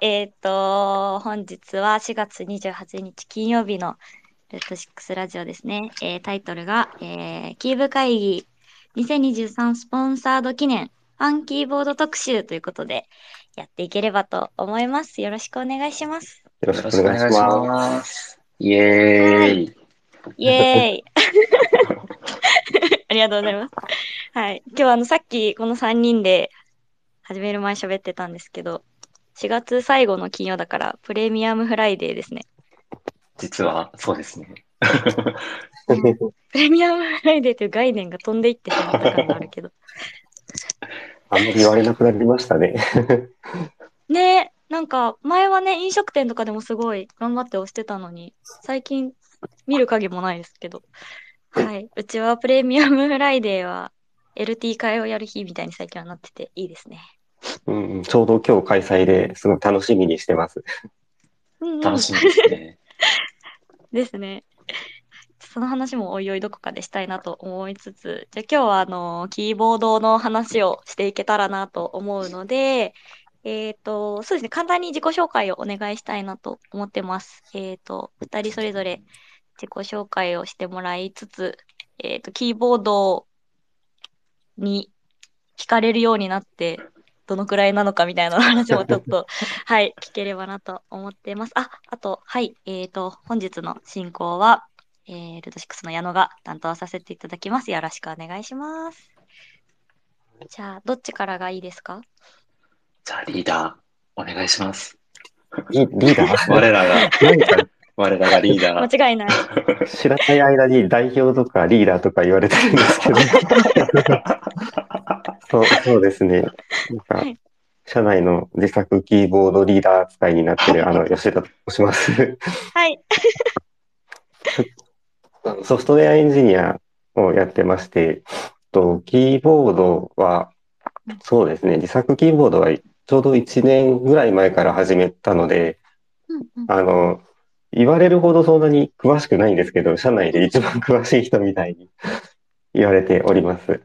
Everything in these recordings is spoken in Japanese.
えっ、と、本日は4月28日金曜日のルート6ラジオですね。えータイトルが、えーキーブ会議2023スポンサード記念ファンキーボード特集ということでやっていければと思います。よろしくお願いします。よろしくお願いします。イエーイ。イエーイ ありがとうございます。はい。今日はあの、さっきこの3人で始める前喋ってたんですけど、4月最後の金曜だからプレミアムフライデーですね。実は、そうですね。プレミアムフライデーという概念が飛んでいってしまった感があるけど。あんまり言われなくなりましたね。ねえ、なんか前はね、飲食店とかでもすごい頑張って押してたのに、最近見る影もないですけど。はい。うちはプレミアムフライデーは LT 会をやる日みたいに最近はなってていいですね。うんうん、ちょうど今日開催ですごい楽しみにしてます。うんうん楽しみですね。ですね。その話もおいおいどこかでしたいなと思いつつ、じゃあ今日はあの、キーボードの話をしていけたらなと思うので、えっ、と、そうですね、簡単に自己紹介をお願いしたいなと思ってます。えっ、と、二人それぞれ自己紹介をしてもらいつつ、えっ、と、キーボードに惹かれるようになって、どのくらいなのかみたいな話もちょっと、はい、聞ければなと思ってます。あ、あと、はい、えっ、と、本日の進行は、えー、ルート6の矢野が担当させていただきます。よろしくお願いします。じゃあ、どっちからがいいですか？じゃあ、リーダー、お願いします。リリーダー？我らが、我らがリーダー。間違いない。知らない間に代表とかリーダーとか言われてるんですけど。そうそうですね。なんかはい、社内の自作キーボードリーダー扱いになってる、あの、吉田と申します。はい。ソフトウェアエンジニアをやってまして、とキーボードは、そうですね、自作キーボードはちょうど1年ぐらい前から始めたので、うんうんあの、言われるほどそんなに詳しくないんですけど、社内で一番詳しい人みたいに 言われております。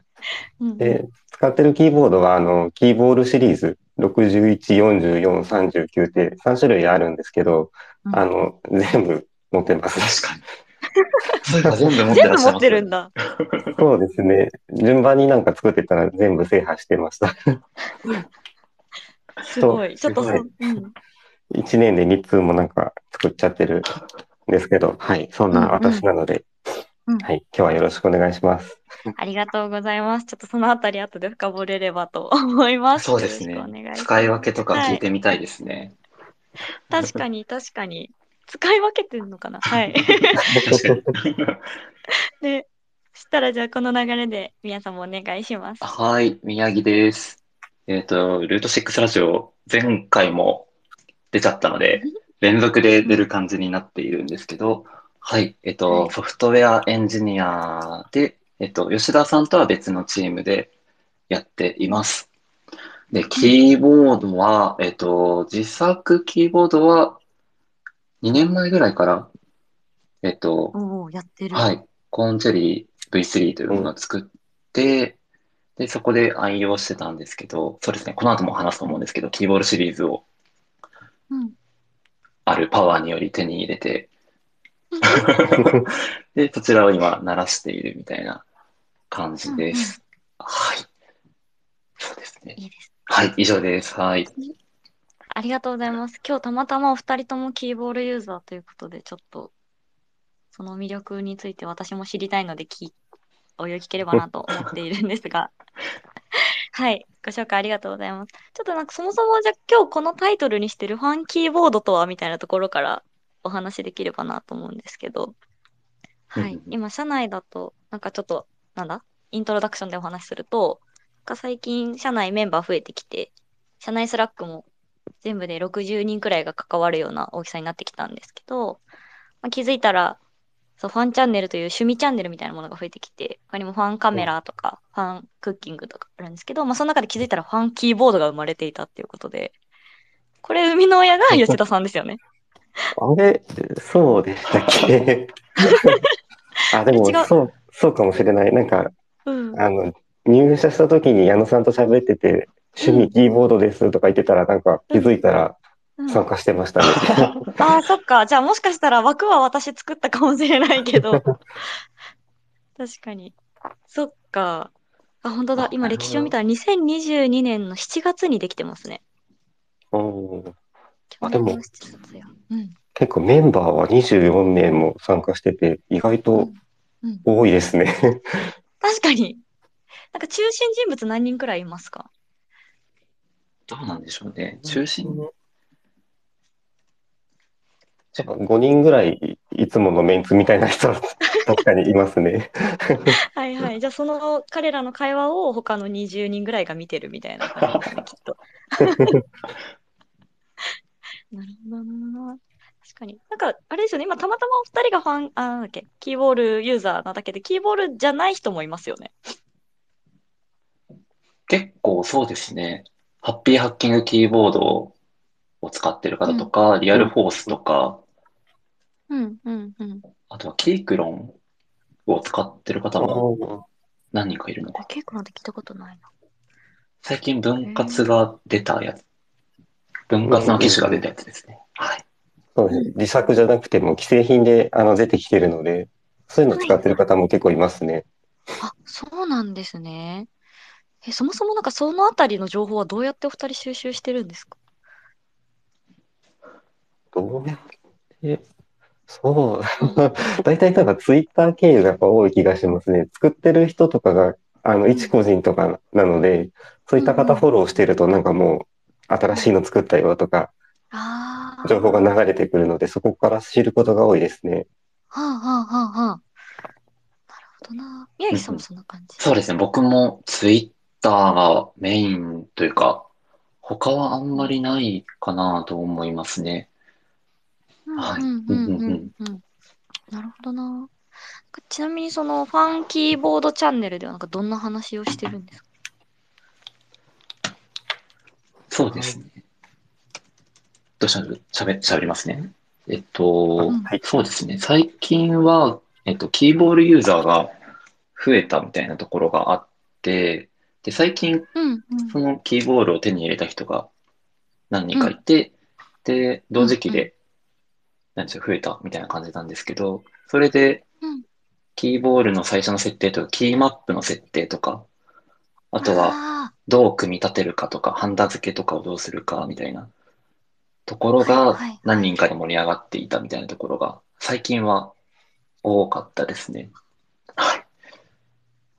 で、使ってるキーボードは、あの、キーボールシリーズ、61、44、39って3種類あるんですけど、うんあの、全部持ってます。確かに。全部持って全部持らってるんだ。そうですね。順番になんか作ってたら全部制覇してました。すごい。ちょっとそ、すごいうん。1年で3つもなんか作っちゃってるんですけど、はい、そんな私なので、うんはい、今日はよろしくお願いします。ありがとうございます。ちょっとそのあたり後で深掘れればと思います。そうですねよろしくお願いし。ます使い分けとか聞いてみたいですね。確かに、確かに。使い分けてるのかな？はい。で、そしたらじゃあこの流れで皆さんもお願いします。はい、宮城です。えっ、と、ルート6ラジオ、前回も出ちゃったので、連続で出る感じになっているんですけど、はい、えっ、と、はいソフトウェアエンジニアで、えっ、と、吉田さんとは別のチームでやっています。で、キーボードは、えっ、と、自作キーボードは2年前ぐらいから、えっ、と、おおやってる。はい。コーンチェリー V3 というものを作って、で、そこで愛用してたんですけど、そうですね、この後も話すと思うんですけど、キーボードシリーズをうん。あるパワーにより手に入れて、で、そちらを今鳴らしているみたいな感じです。はい。そうですね。いいです。はい、以上です。はい。ありがとうございます。今日たまたまお二人ともキーボードユーザーということで、ちょっと、その魅力について私も知りたいので、き、お湯聞ければなと思っているんですが。はい。ご紹介ありがとうございます。ちょっとなんかそもそもじゃあ今日このタイトルにしてるファンキーボードとはみたいなところからお話しできればなと思うんですけど。はい。今、社内だと、なんかちょっと、なんだイントロダクションでお話しすると、なんか最近社内メンバー増えてきて、社内 Slack も全部で60人くらいが関わるような大きさになってきたんですけど、まあ、気づいたら、そう、ファンチャンネルという趣味チャンネルみたいなものが増えてきて、他にも fan-camera とか、 fan-cooking とかあるんですけど、まあ、その中で気づいたら fan-keyboard が生まれていたっていうことで、これ生みの親が吉田さんですよね。あれ、そうでしたっけ？あ、でもそう、そうかもしれない。なんか、うん。あの、入社した時に矢野さんと喋ってて、趣味キーボードですとか言ってたら、なんか気づいたら、うん参加してましたね。ああ、そっか。じゃあもしかしたら枠は私作ったかもしれないけど。確かに。そっか。あ、本当だあ。今歴史を見たら2022年の7月にできてますね。うんあでも7月や。うん。結構メンバーは24名も参加してて、意外とうん、多いですね。確かに。なんか中心人物何人くらいいますか？どうなんでしょうね。中心、じゃあ5人ぐらいいつものメンツみたいな人 は確かにいますね。はいはい。じゃあその彼らの会話を他の20人ぐらいが見てるみたいな感じですね、きっと。なるほどな。確かに。なんか、あれですよね。今、たまたまお二人がファン、あ、なんだっけ、キーボールユーザーなだけで、キーボールじゃない人もいますよね。結構そうですね。ハッピーハッキングキーボードを使ってる方とか、リアルフォースとか、うん、うん、うん。あとはキークロンを使ってる方も何人かいるのか。結構なんて聞いたことないな。最近分割が出たやつ。分割の機種が出たやつですね。はい。そうですね自作じゃなくても既製品であの出てきてるので、そういうの使ってる方も結構いますね。あ、そうなんですね。え、そもそもなんかそのあたりの情報はどうやってお二人収集してるんですか？どうやって、そう、大体なんかツイッター経由がやっぱ多い気がしますね。作ってる人とかが、あの、一個人とかなので、そういった方フォローしてるとなんかもう、新しいの作ったよとか、ああ。情報が流れてくるので、そこから知ることが多いですね。はあはあはあはあ。なるほどな。宮城さんもそんな感じ？そうですね。僕もツイッターがメインというか、他はあんまりないかなと思いますね。うんはいうんうんうんうん。なるほどな。ちなみにそのファンキーボードチャンネルではなんかどんな話をしてるんですか？そうですね。どうしたらしゃべ、しゃべりますね。えっと、うんはいそうですね。最近は、えっと、キーボールユーザーが増えたみたいなところがあって、で、最近、うんうん。そのキーボールを手に入れた人が何人かいて、で、同時期うんうで、なんですよ、増えたみたいな感じなんですけど、それでうん、キーボールの最初の設定とか、キーマップの設定とか、あとは、あどう組み立てるかとか、ハンダ付けとかをどうするかみたいなところはいが何人かで盛り上がっていたみたいなところが最近は多かったですね。はい。ー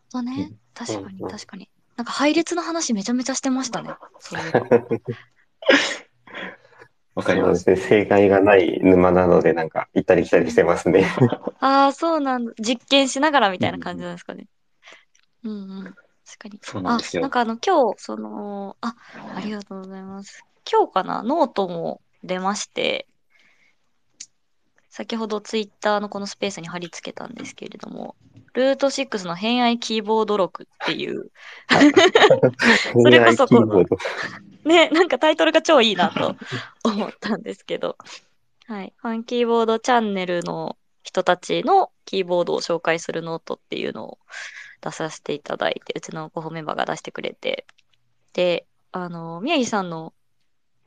そうね。確かに確かに。なんか配列の話めちゃめちゃしてましたね。そういえば。わかりま。すすね。正解がない沼なので、なんか行ったり来たりしてますね。ああ、そうなんだ。実験しながらみたいな感じなんですかね。うんうん。確かに。そうなんですよあ、なんかあの、今日、その、あ、ありがとうございます。今日かな、ノートも出まして、先ほどツイッターのこのスペースに貼り付けたんですけれども、ルート6の偏愛キーボード録っていう、それこそこのね、なんかタイトルが超いいなと思ったんですけど、はい。ファンキーボードチャンネルの人たちのキーボードを紹介するノートっていうのを出させていただいて、うちの広報メンバーが出してくれて、で、あの、宮城さんの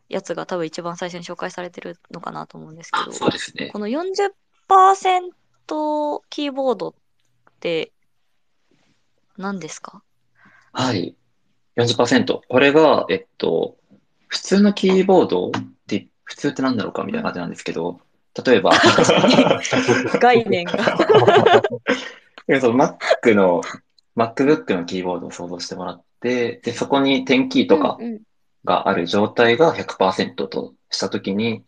やつが多分一番最初に紹介されてるのかなと思うんですけあ、ど、そうですね。この40%キーボードって何ですか？はい。40%。これが、えっと、普通のキーボードって、普通って何だろうかみたいな感じなんですけど、例えば、概念が。で その Mac の、MacBook のキーボードを想像してもらって、で、そこに点キーとかうんうんがある状態が100%としたときに、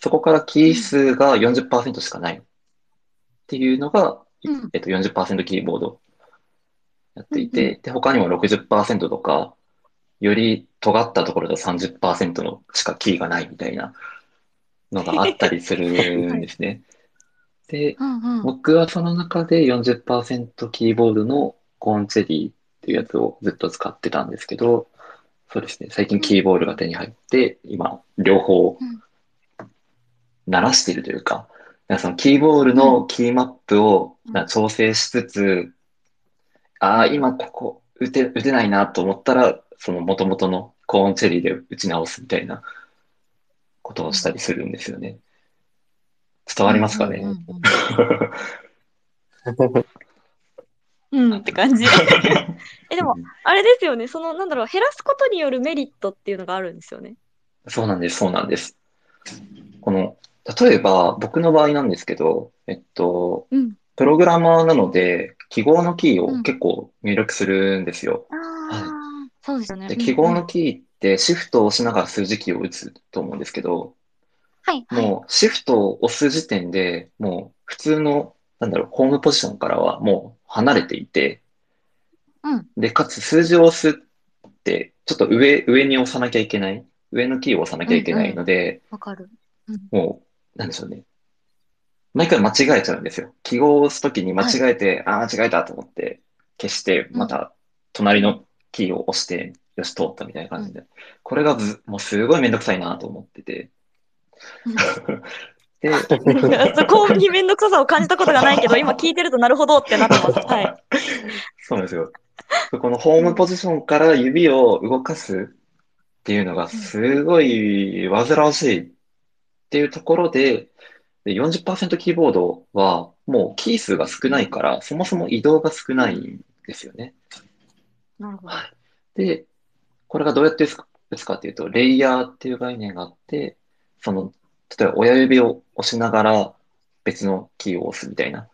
そこからキー数が40%しかないっていうのが、うんえっと、40%キーボードやっていて、で、他にも60%とか、より尖ったところだと30%のしかキーがないみたいなのがあったりするんですね。で、うんうん。僕はその中で40%キーボードのコーンチェリーっていうやつをずっと使ってたんですけど、そうですね、最近キーボードが手に入って、今、両方うん鳴らしているというか、かそのキーボールのキーマップを調整しつつ、ああ、今ここ打て、打てないなと思ったら、その元々のコーンチェリーで打ち直すみたいなことをしたりするんですよね。伝わりますかね、うんうんうんうん、って感じ。え、でも、あれですよね。その、なんだろう、減らすことによるメリットっていうのがあるんですよね。そうなんです、そうなんです。この、例えば僕の場合なんですけど、えっと、うん。プログラマーなので、記号のキーうんを結構入力するんですよ。ああ、そうですよね。で、うん記号のキーってシフトを押しながら数字キーを打つと思うんですけど、はい、はい。もうシフトを押す時点でもう普通の、なんだろう、ホームポジションからはもう離れていて、うん。で、かつ数字を押すって、ちょっと上、上に押さなきゃいけない、上のキーを押さなきゃいけないので、わかる。もう、なんでしょうね。毎回間違えちゃうんですよ。記号を押すときに間違えて、ああ、間違えたと思って消して、また隣のキーを押して、よし、通ったみたいな感じで。これがずもうすごいめんどくさいなと思ってて。で、いやそこにめんどくささを感じたことがないけど、今聞いてるとなるほどってなってます。はい。そうなんですよ。このホームポジションから指を動かすっていうのがすごい煩わしいっていうところで、で40%キーボードはもうキー数が少ないから、そもそも移動が少ないんですよね。なるほど。で、これがどうやって打つかっていうと、レイヤーっていう概念があって、その、例えば親指を押しながら別のキーを押すみたいな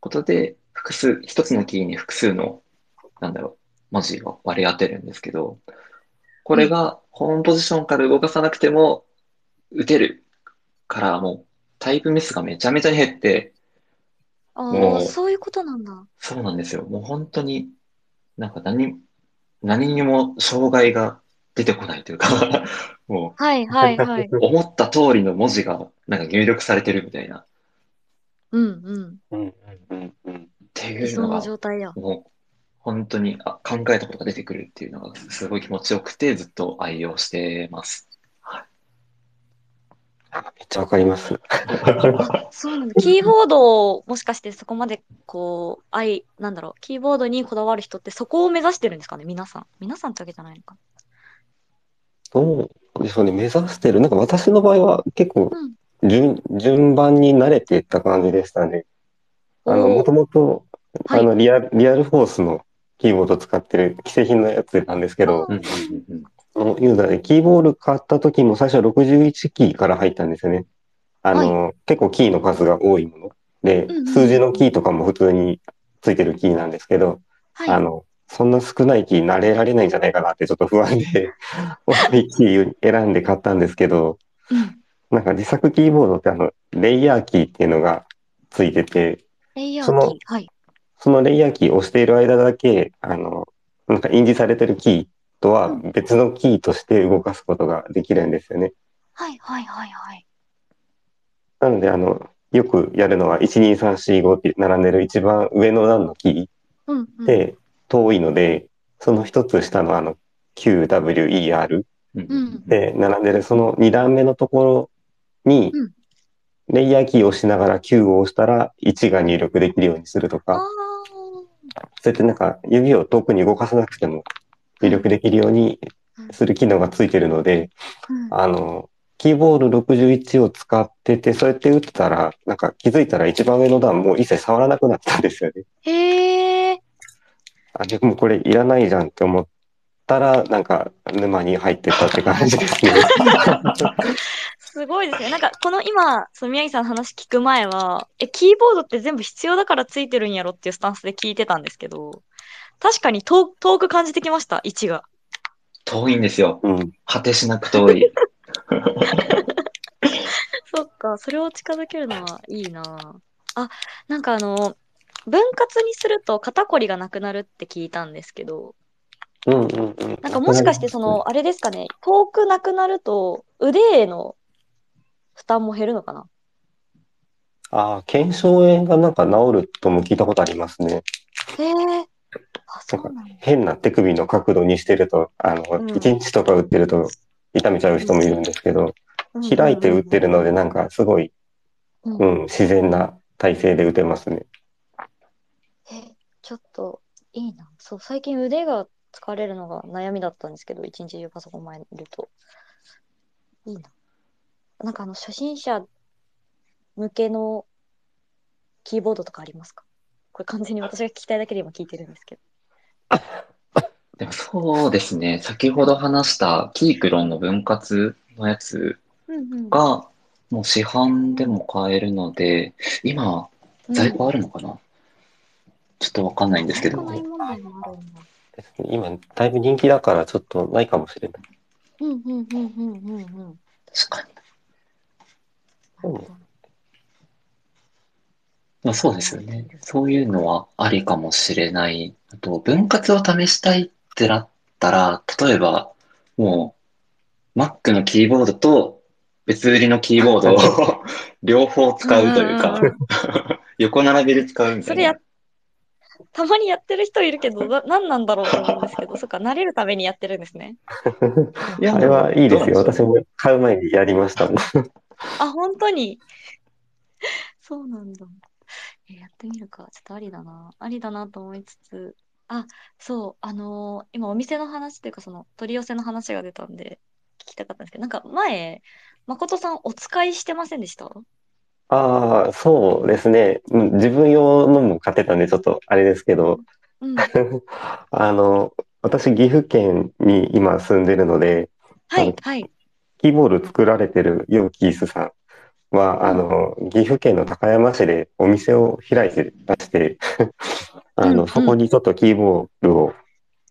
ことで、複数、一つのキーに複数の、なんだろう、文字を割り当てるんですけど、これがホームポジションから動かさなくても打てるから、もうタイプミスがめちゃめちゃに減って、あもうあ、そういうことなんだ。そうなんですよ。もう本当に、なんか何、何にも障害が出てこないというか、もはい、はい、はい。う思った通りの文字がなんか入力されてるみたいな、っうん、うん。うんうんうんて理想のいうのが、状態や。もう本当にあ考えたことが出てくるっていうのがすごい気持ちよくてずっと愛用してます。あめっちゃわかります。あ、そうなんだ。キーボードをもしかしてそこまでこう、愛、なんだろう、キーボードにこだわる人ってそこを目指してるんですかね、皆さん。皆さんってわけじゃないのかそうでしょうね。目指してる。なんか私の場合は結構うん順、順番に慣れていった感じでしたね。あの、もともと、はいあの、リアル、リアルフォースのキーボード使ってる既製品のやつなんですけど、のユーザーでキーボード買った時も最初は61キーから入ったんですよね。あの、結構キーの数が多いもの。でうんうん、数字のキーとかも普通についてるキーなんですけど、はい。あの、そんな少ないキー慣れられないんじゃないかなってちょっと不安で、多いキー選んで買ったんですけど、うん。なんか自作キーボードってあの、レイヤーキーっていうのがついてて、レイヤーその。はい。そのレイヤーキーを押している間だけ、あの、なんか印字されてるキーとは別のキーとして動かすことができるんですよね。はい、はい、はい、はい。なので、あの、よくやるのは12345って並んでる一番上の段のキ、ーで遠いので、その一つ下のあの QWER で並んでるその二段目のところに、レイヤーキーを押しながら Q を押したら1が入力できるようにするとか、そうやってなんか指を遠くに動かさなくても入力できるようにする機能がついてるので、あの、キーボード61を使ってて、そうやって打ったら、なんか気づいたら一番上の段もう一切触らなくなったんですよね。へえ。あ、でもこれいらないじゃんって思ったら、なんか沼に入ってったって感じですね。すごいですね。なんか、この今、その宮城さんの話聞く前は、え、キーボードって全部必要だからついてるんやろっていうスタンスで聞いてたんですけど、確かに遠遠く感じてきました、位置が。遠いんですよ。うん。果てしなく遠い。そっか、それを近づけるのはいいなあ。なんかあの、分割にすると肩こりがなくなるって聞いたんですけど、うんうんうん。なんかもしかしてその、あれですかね、遠くなくなると腕への負担も減るのかな？ああ、腱鞘炎がなんか治るとも聞いたことありますね。へえ。あ、そうなんだ。変な手首の角度にしてると、あの、うん1日とか打ってると痛めちゃう人もいるんですけど、開いて打ってるのでなんかすごい、うんうん、自然な体勢で打てますね。え、ちょっといいな。そう、最近腕が疲れるのが悩みだったんですけど、一日中パソコン前にいると。いいな。なんかあの、初心者向けのキーボードとかありますか？これ完全に私が聞きたいだけで今聞いてるんですけど。でもそうですね。先ほど話したキークロンの分割のやつうんうん。が、もう市販でも買えるので、今、在庫あるのかな、ちょっとわかんないんですけど今、だいぶ人気だからちょっとないかもしれない。うんうんうんうんうんうん。確かに。うんまあそうですよね。そういうのはありかもしれない。あと、分割を試したいってなったら、例えば、もう、Mac のキーボードと別売りのキーボードを 両方使うというか 横並びで使うみたいなそれや。たまにやってる人いるけど、な何なんだろうと思うんですけど、そっか、慣れるためにやってるんですね。いやあれはいいですよ。私も買う前にやりましたもん。あ、本当に。そうなんだ。えやってみるか。ちょっとありだな。ありだなと思いつつ。あ、そう、あのー今お店の話っていうか、その取り寄せの話が出たんで、聞きたかったんですけど、なんか前、誠さんお使いしてませんでした？ああ、そうですね。うん自分用のも買ってたんで、ちょっとあれですけど、うん。あの、私、岐阜県に今住んでるので、はい、はい。キーボード作られてるヨーキースさんは、あの、岐阜県の高山市でお店を開いてまして、あうんうんの、そこにちょっとキーボードを、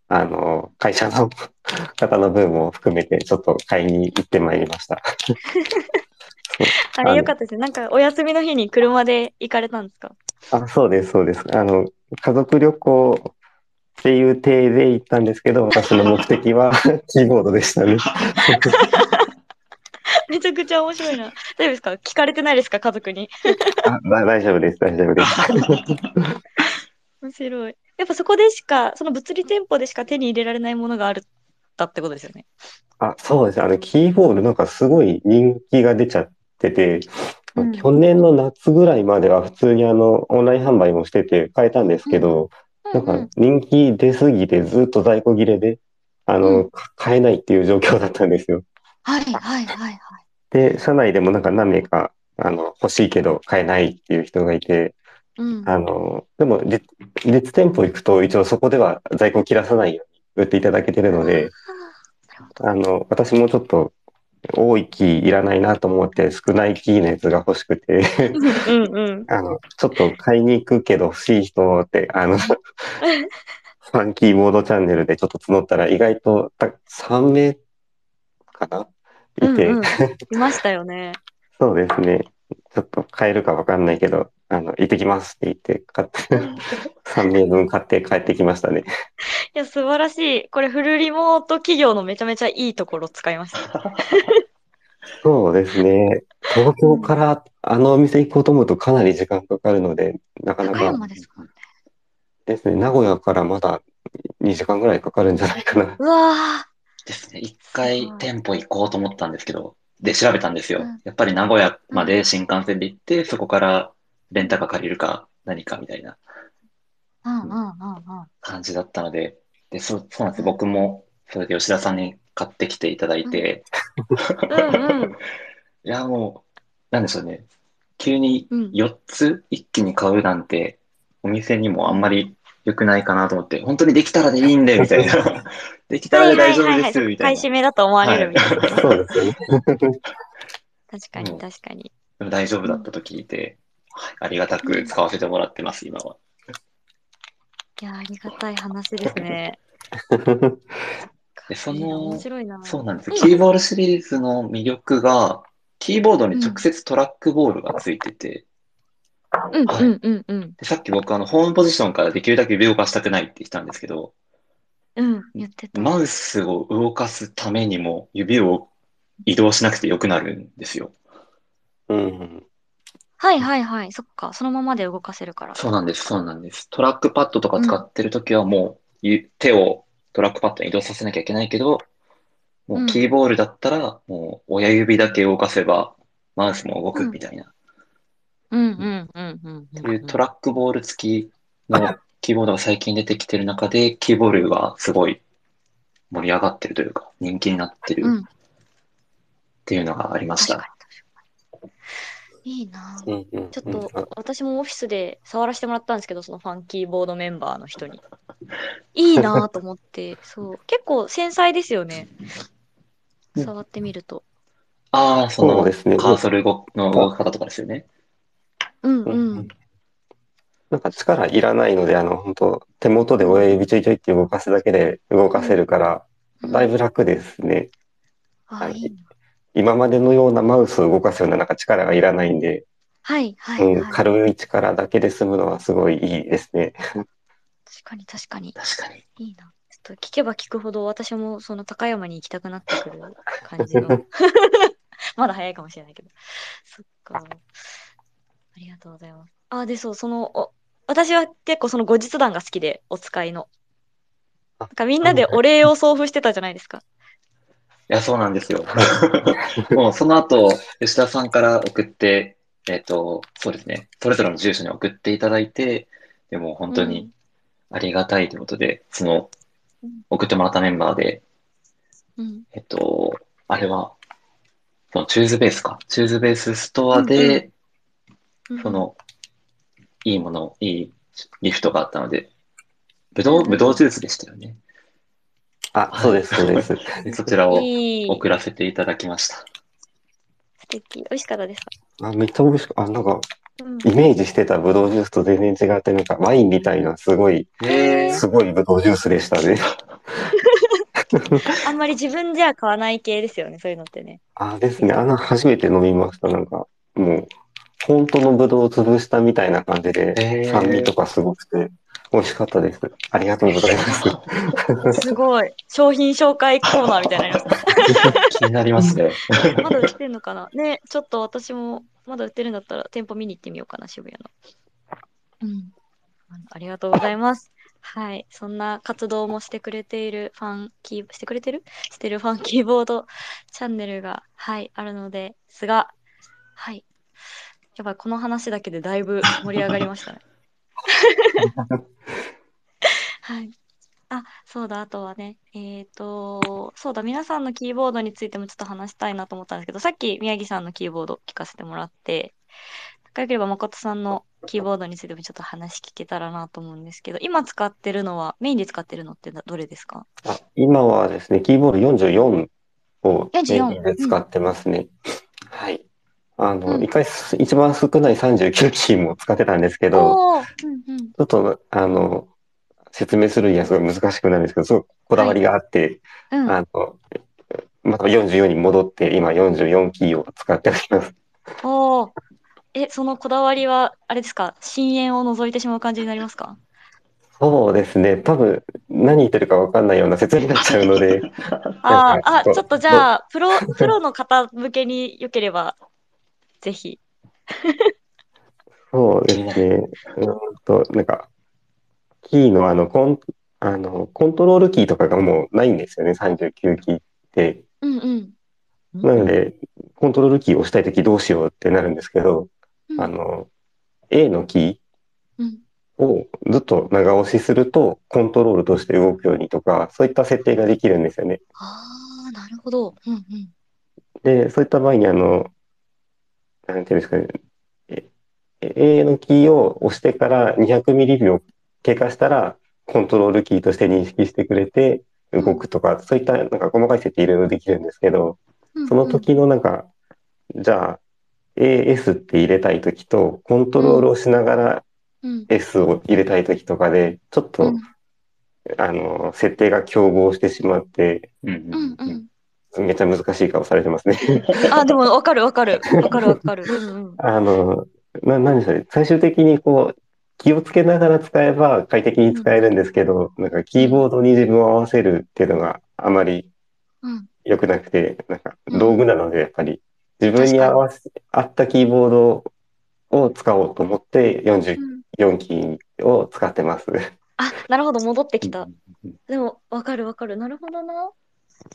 あの、会社の 方の分も含めて、ちょっと買いに行ってまいりました。あれよかったですね。なんかお休みの日に車で行かれたんですか？あ、そうです、そうです。あの、家族旅行っていう体で行ったんですけど、私の目的はキーボードでしたね。めちゃくちゃ面白いな。大丈夫ですか？聞かれてないですか？家族に。あ、だ大丈夫です、大丈夫です。面白い。やっぱそこでしか、その物理店舗でしか手に入れられないものがあるだってことですよね。あ、そうです。あの、キーボードなんかすごい人気が出ちゃってて、うん去年の夏ぐらいまでは普通にあの、オンライン販売もしてて買えたんですけど、なんか人気出すぎてずっと在庫切れで、あうの、か買えないっていう状況だったんですよ。はいはいはいはい。で、社内でもなんか何名か、あの、欲しいけど買えないっていう人がいて、うん。あの、でも、実実店舗行くと一応そこでは在庫切らさないように売っていただけてるので、あの、私もちょっと多いキーいらないなと思って少ないキーのやつが欲しくて、うんうん。あの、ちょっと買いに行くけど欲しい人って、あの、ファンキーボードチャンネルでちょっと募ったら意外とた3名かないて、うんうん、いましたよね。そうですね。ちょっと買えるかわかんないけど、あの、行ってきますって言って買って、3名分買って帰ってきましたね。いや、素晴らしい。これフルリモート企業のめちゃめちゃいいところ使いました。そうですね。東京からあのお店行こうと思うとかなり時間かかるので、なかな高か山ですかね。ですね。名古屋からまだ2時間ぐらいかかるんじゃないかな。うわですね。一す回店舗行こうと思ったんですけど、で、調べたんですようん。やっぱり名古屋まで新幹線で行って、そこからレンタカー借りるか何かみたいな。感じだったので、で、そう、そうなんです。僕も、それで吉田さんに買ってきていただいて。いや、もう、なんでしょうね。急にうん4つ一気に買うなんて、お店にもあんまり良くないかなと思って、本当にできたらでいいんで、みたいな。できたらで大丈夫です、みた買いな。い占めだと思われるみたいな。そうですよね。確かに確かに。でも大丈夫だったと聞いて、はい、ありがたく使わせてもらってます、今は。いや、ありがたい話ですね。でその面白いな。そうなんです。うんキーボードシリーズの魅力が、キーボードに直接トラックボールがついてて、うんうんうんうん。でさっき僕あの、ホームポジションからできるだけ指を動かしたくないって言ったんですけど、うん、言ってた。マウスを動かすためにも指を移動しなくてよくなるんですよ。うん。はいはいはい。そっか。そのままで動かせるから。そうなんです、そうなんです。トラックパッドとか使ってるときはもうゆ手をトラックパッドに移動させなきゃいけないけど、もうキーボールだったらもう親指だけ動かせばマウスも動くみたいな、うんうんうんうんうん。そういうトラックボール付きのキーボードが最近出てきてる中で、キーボールがすごい盛り上がってるというか、人気になってるうんっていうのがありました。いいなう。んうんちょっうんと、私もオフィスで触らせてもらったんですけど、そのファンキーボードメンバーの人に。いいなと思って、そう。結構繊細ですよね。うん触ってみると。ああ、そうですねカーソル動の動き方とかですよね。うんうんうん。なんか力いらないので、あの、本当手元で親指ちょいちょいって動かすだけで動かせるから、だいぶ楽ですね。あ、い。今までのようなマウスを動かすようななんか力がいらないんで、はいはいうん、はい。軽い力だけで済むのはすごいいいですね。確かに確かに。確かに。いいな。ちょっと聞けば聞くほど私もその高山に行きたくなってくる感じの。まだ早いかもしれないけど。そっか。ありがとうございます。あ、で、そう、その、お私は結構その後日談が好きで、お使いの。あなんかみんなでお礼を送付してたじゃないですか。いや、そうなんですよ。もうその後、吉田さんから送って、えっと、そうですね、それぞれの住所に送っていただいて、でも本当にありがたいということで、そのうん、送ってもらったメンバーで、うん。うん。えっと、あれは、そのチューズベースか。チューズベースストアで、うんそ、の、いいもの、いいギフトがあったので、ぶどう、ぶどうジュースでしたよね。あ、そうです、そうです。で そちらを。送らせていただきました。素敵。美味しかったですか？あ、めっちゃ美味しく、あ、なんか、うんイメージしてたブドウジュースと全然違って、なんかワインみたいな、すごい、すごいブドウジュースでしたね。あんまり自分じゃ買わない系ですよね、そういうのってね。あ、ですね。あの、初めて飲みました。なんか、もう、本当のブドウを潰したみたいな感じで、酸味とかすごくて、美味しかったです。ありがとうございます。すごい。商品紹介コーナーみたいになりました。気になりますね。まだ売ってんのかな？ね、ちょっと私もまだ売ってるんだったら店舗見に行ってみようかな、渋谷の。うん。ありがとうございます。はい。そんな活動もしてくれているファンキー、してくれてる？してるファンキーボードチャンネルが、はい、あるのですが、はい。やばい、この話だけでだいぶ盛り上がりましたね。はい。あ、そうだ、あとはね、えっ、と、そうだ、皆さんのキーボードについてもちょっと話したいなと思ったんですけど、さっき宮城さんのキーボード聞かせてもらって、仲良ければ誠さんのキーボードについてもちょっと話聞けたらなと思うんですけど、今使ってるのは、メインで使ってるのってどれですか？あ今はですね、キーボード44を44メインで使ってますね。はい。あの、うん。一回す、一番少ない39キーも使ってたんですけど、うんうん。ちょっと、あの、説明するにはすごい難しくなるんですけど、すごいこだわりがあって、うん。あの、また44に戻って、今44キーを使っております。おー。え、そのこだわりは、あれですか？深淵を覗いてしまう感じになりますか？そうですね。多分、何言ってるかわかんないような説明になっちゃうので、あー。あ、ちょっとじゃあ、プロ、プロの方向けに良ければ、ぜひ。そうですね。うーんと、なんか、キーのあの、コン、あの、コントロールキーとかがもうないんですよね、39キーって。うんうん。なので、コントロールキーを押したいときどうしようってなるんですけど、うんあの、A のキうんーをずっと長押しすると、コントロールとして動くようにとか、そういった設定ができるんですよね。ああ、なるほど。うんうん。で、そういった場合にあの、なんていうんですかね、え A のキーを押してから200ミリ秒経過したら、コントロールキーとして認識してくれて動くとか、そういったなんか細かい設定いろいろできるんですけど、うんその時のなんか、じゃあ、AS って入れたい時と、コントロールをしながらうん。S を入れたい時とかで、ちょっと、うん。あの、設定が競合してしまって、うん。うんうん。めっちゃ難しい顔されてますね。あ、でもわかるわかる。わかるわかる。うんうん。あの、な、なんでしょうね。最終的にこう、気をつけながら使えば快適に使えるんですけど、なんかキーボードに自分を合わせるっていうのがあまりうん。良くなくて、なんかうん道具なのでやっぱり自分に合わせ、合ったキーボードを使おうと思って44キーを使ってます。あ、なるほど、戻ってきた。うんでも、わかるわかる。なるほどな。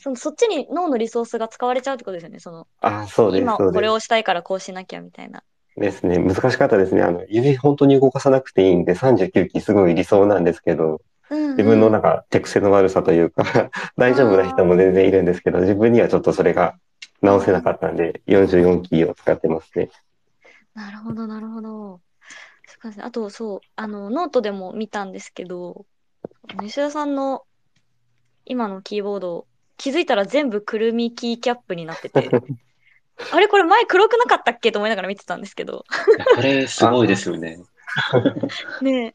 そのそっちに脳のリソースが使われちゃうってことですよね。そのあ、そうです、今これをしたいからこうしなきゃみたいな。す。ですね。難しかったですね。あの、指本当に動かさなくていいんで39キーすごい理想なんですけど、うんうん、自分のなんか手癖の悪さというか 大丈夫な人も全然いるんですけど、自分にはちょっとそれが直せなかったんで、44キーを使ってますね。なるほど、なるほど。あと、そう、あの、ノートでも見たんですけど、吉田さんの今のキーボード、気づいたら全部くるみキーキャップになってて、あれこれ前黒くなかったっけと思いながら見てたんですけど。これすごいですよね。ね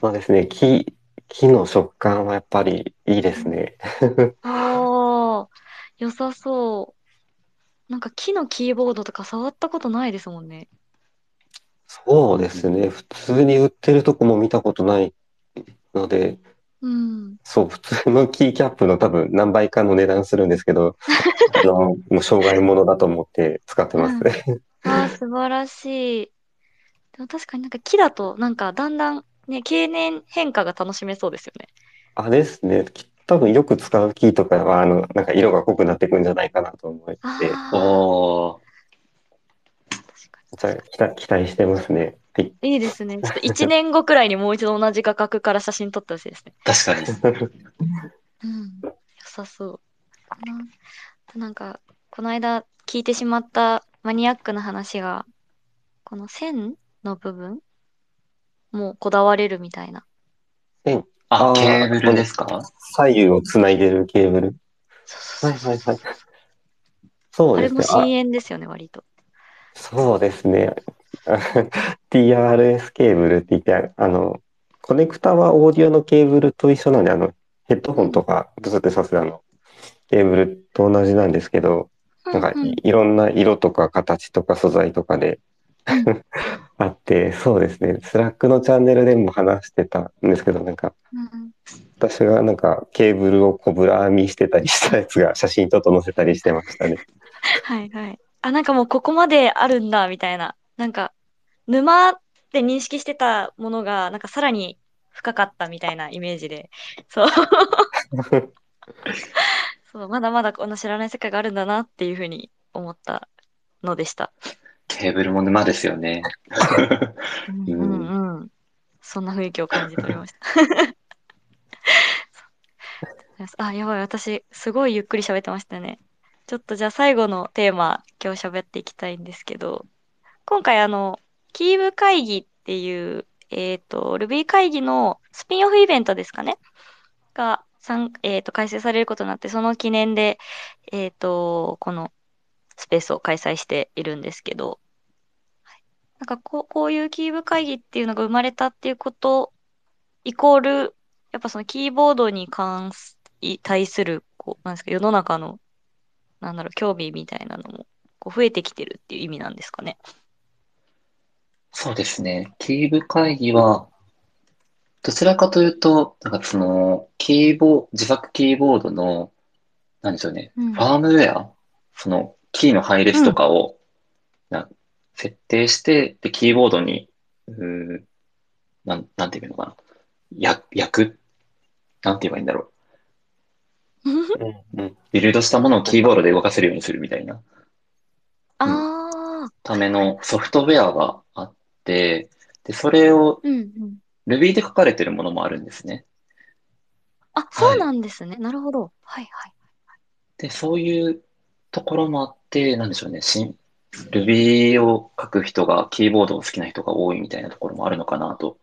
そうですね。木、木の食感はやっぱりいいですね。ああ、良さそう。なんか木のキーボードとか触ったことないですもんね。そうですね。普通に売ってるとこも見たことないので、うん。そう、普通のキーキャップの多分何倍かの値段するんですけど、あの、もう障害物だと思って使ってますね。ああ、素晴らしい。でも確かになんか木だとなんかだんだんね、経年変化が楽しめそうですよね。あれですね。き多分よく使うキーとかは、あの、なんか色が濃くなっていくんじゃないかなと思って、ああ、おー、確かじゃあ期待、期待してますね。はい。に。いいですね。ちょっと1年後くらいにもう一度同じ画角から写真撮ってほしいですね。確かに。うん。良さそう。かな。あとなんか、この間聞いてしまったマニアックな話が、この線の部分もこだわれるみたいな。ああ、ーケーブルですか？左右をつないでるケーブル。そうそうそうそうはいはいはいそうあれですね。も深淵ですよね、割と。そうですね。TRS ケーブルって言って、あの、コネクタはオーディオのケーブルと一緒なんで、あの、ヘッドホンとかブスってさすあの、ケーブルと同じなんですけど、なんかいいろんな色とか形とか素材とかでうん あって、そうですね。スラックのチャンネルでも話してたんですけど、なんか、うん私がなんかケーブルをコブラ編みしてたりしたやつが写真ちょっと載せたりしてましたね。はいはい。あ、なんかもうここまであるんだ、みたいな。なんか、沼って認識してたものが、なんかさらに深かったみたいなイメージで。そう。そう、まだまだこの知らない世界があるんだなっていうふうに思ったのでした。ケーブルも沼ですよね。うんうんうん。そんな雰囲気を感じておりました。あ、やばい、私、すごいゆっくり喋ってましたね。ちょっとじゃあ最後のテーマ、今日喋っていきたいんですけど、今回あの、キーブ会議っていう、えっ、と、Ruby 会議のスピンオフイベントですかね？が、えっ、と、開催されることになって、その記念で、えっ、と、このスペースを開催しているんですけど、なんかこう、こういうキーブ会議っていうのが生まれたっていうこと、イコール、やっぱそのキーボードに関す、い対する、こう、なんですか、世の中の、なんだろう、興味みたいなのも、こう、増えてきてるっていう意味なんですかね？そうですね。キーブ会議は、どちらかというと、なんかその、キーボー、自作キーボードの、なんでしょうね、うん。ファームウェア、その、キーの配列とかを、な設定して、で、キーボードに、うーん、なん、なんていうのかな。や、焼く？なんて言えばいいんだろう。うん。うんビルドしたものをキーボードで動かせるようにするみたいな。ああ、ためのソフトウェアがで、それをうんうん。Ruby で書かれてるものもあるんですね。あ、そうなんですね。なるほど。はいはい。で、そういうところもあって、なんでしょうね、し Ruby を書く人が、キーボードを好きな人が多いみたいなところもあるのかなと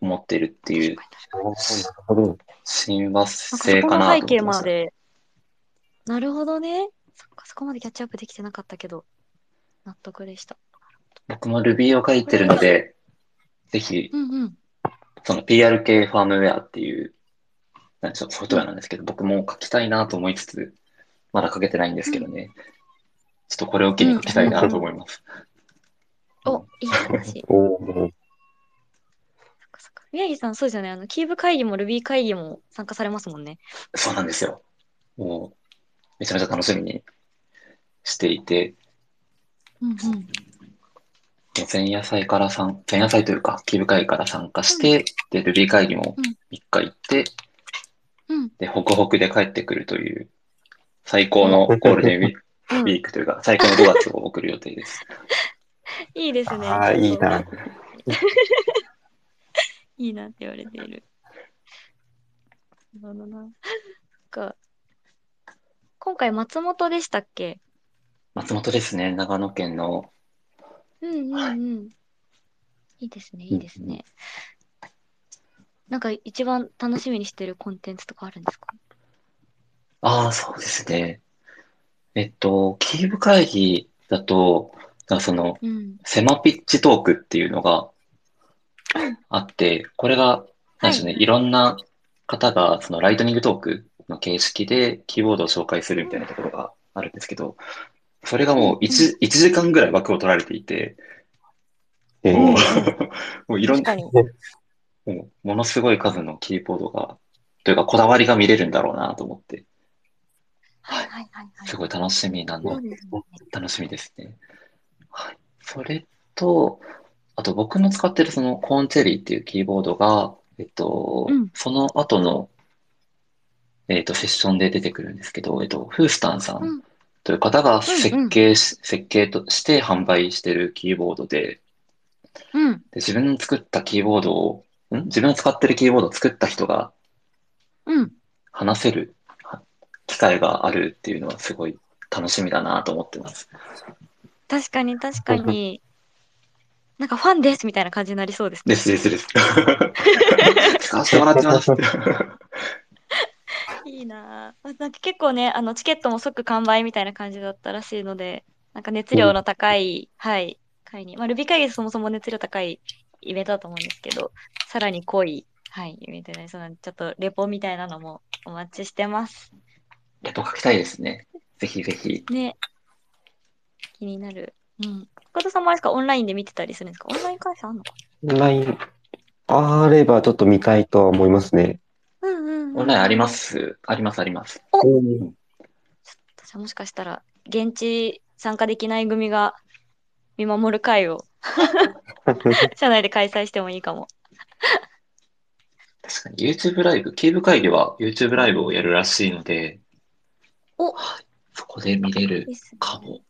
思ってるっていう確かに確かになるほど。親和なんか性かなと思ってま。なるほどね。そっか、そこまでキャッチアップできてなかったけど、納得でした。僕も Ruby を書いてるので、ぜひ、うんうん。その PRK ファームウェアっていう、なんでしょう、ソフトウェアなんですけど、僕も書きたいなと思いつつ、まだ書けてないんですけどね。ちょっとこれを機に書きたいなと思います。お、いい話。おーそっかそっか。宮城さん、そうですよね。あの、キーブ会議も Ruby 会議も参加されますもんね。そうなんですよ。もう、めちゃめちゃ楽しみにしていて、うんうん。前夜祭から参、前夜祭というか、キーブ会議から参加して、で、Ruby 会議もうん3日行って、うんで、ホクホクで帰ってくるという、最高のゴールデンウィークうんウィークというか、最高の5月を送る予定です。いいですね。ああ、いいな。いいなって言われている。なるほどな。か。今回松本でしたっけ？松本ですね。長野県の。うんうんうん。いいですね、いいですね。なんか一番楽しみにしてるコンテンツとかあるんですか？ああ、そうですね。えっと、キーブ会議だと、その、うん。セマピッチトークっていうのがあって、これが、なんでしょうね、いろんな方が、そのライトニングトークの形式でキーボードを紹介するみたいなところがあるんですけど、それがもう1、一時間ぐらい枠を取られていて、えもうー、もういろん確かに。もうものすごい数のキーボードが、というかこだわりが見れるんだろうなと思って、はいはいはいはい。すごい楽しみなんでね。楽しみですね。はい。それと、あと僕の使ってるそのコーンチェリーっていうキーボードが、えっと、うんその後の、えっと、セッションで出てくるんですけど、えっと、フースタンさうんんという方が設計し、設計として販売してるキーボードで、うん。で自分の作ったキーボードを、ん？自分の使ってるキーボードを作った人がうん。話せるは機会があるっていうのはすごい楽しみだなと思ってます。確かに確かに。なんかファンですみたいな感じになりそうですね。ですですです。使わせてもらってます。いいなぁ。なんか結構ね、あの、チケットも即完売みたいな感じだったらしいので、なんか熱量の高い、はい、会に。まあ、ルビー会議そもそも熱量高いイベントだと思うんですけど、さらに濃い、はい、イベントになりそうなんで、ちょっとレポみたいなのもお待ちしてます。レポ書きたいですね。ぜひぜひ。ね。気になる。うん。深田さんもあれですか、オンラインで見てたりするんですか？オンライン開催あんのかオンライン、あればちょっと見たいとは思いますね。うんうん、うん。オンラインあります？あります、あります。私はもしかしたら、現地参加できない組が見守る会を 社内で開催してもいいかも。確かに YouTube ライブ、キーブ会議は YouTube ライブをやるらしいので、おはい、そこで見れるかも。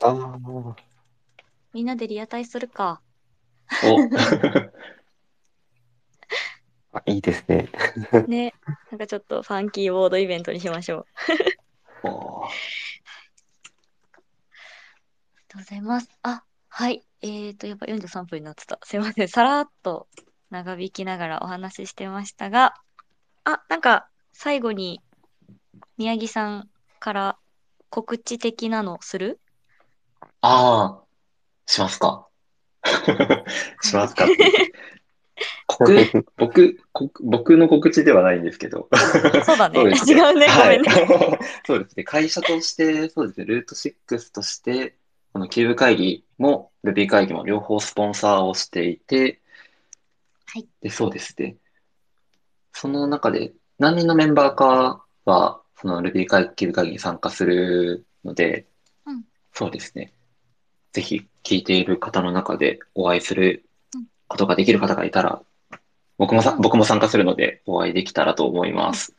あーみんなでリアタイするか。お あ、いいですね。ね。なんかちょっとファンキーボードイベントにしましょう。おありがとうございます。あ、はい。えーと、やっぱ43分になってた。すいません。さらっと長引きながらお話ししてましたが、あ、なんか最後に宮城さんから告知的なのする？ああ、しますか。しますかって。告僕、告僕の告知ではないんですけど。そうだね。違うね。ごはいめんね。そうですね。会社として、そうですね。ルート6として、この Keeb 会議も Ruby 会議も両方スポンサーをしていて、はい。で、そうですね。その中で何人のメンバーかは、その Ruby 会議、キューブ会議に参加するので、うんそうですね。ぜひ聞いている方の中でお会いするうんことができる方がいたら、僕もさ、うん僕も参加するのでお会いできたらと思います。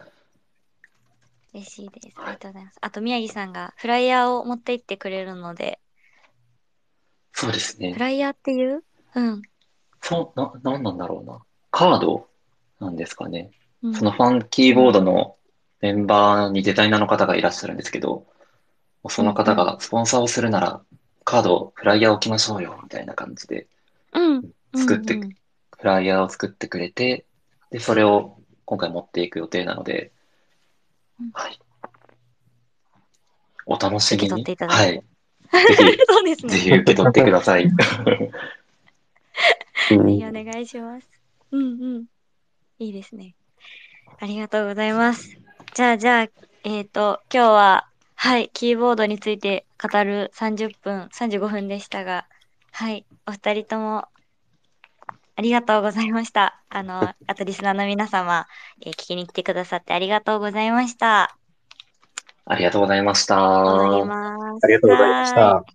嬉しいです。ありがとうございます。あと、宮城さんがフライヤーを持って行ってくれるので、そうですねフ。ライヤーっていう？うん。そう、な、なんなんだろうな。カードなんですかね。うんそのファンキーボードのメンバーにデザイナーの方がいらっしゃるんですけど、その方がスポンサーをするなら、カード、フライヤー置きましょうよ、みたいな感じで、うん。作ってうんうんフライヤーを作ってくれて、で、それを今回持っていく予定なのでうん、はい。お楽しみに受け取ってい。ただはい そうですひ、ぜね。ひ受け取ってください。うんぜひお願いします。うんうん。いいですね。ありがとうございます。じゃあ、じゃあ、えっ、と、今日は、はい、キーボードについて語る30分、35分でしたが、はい、お二人とも、ありがとうございました。あの、あとリスナーの皆様、えー聞きに来てくださってありがとうございました。ありがとうございました。ありがとうございました。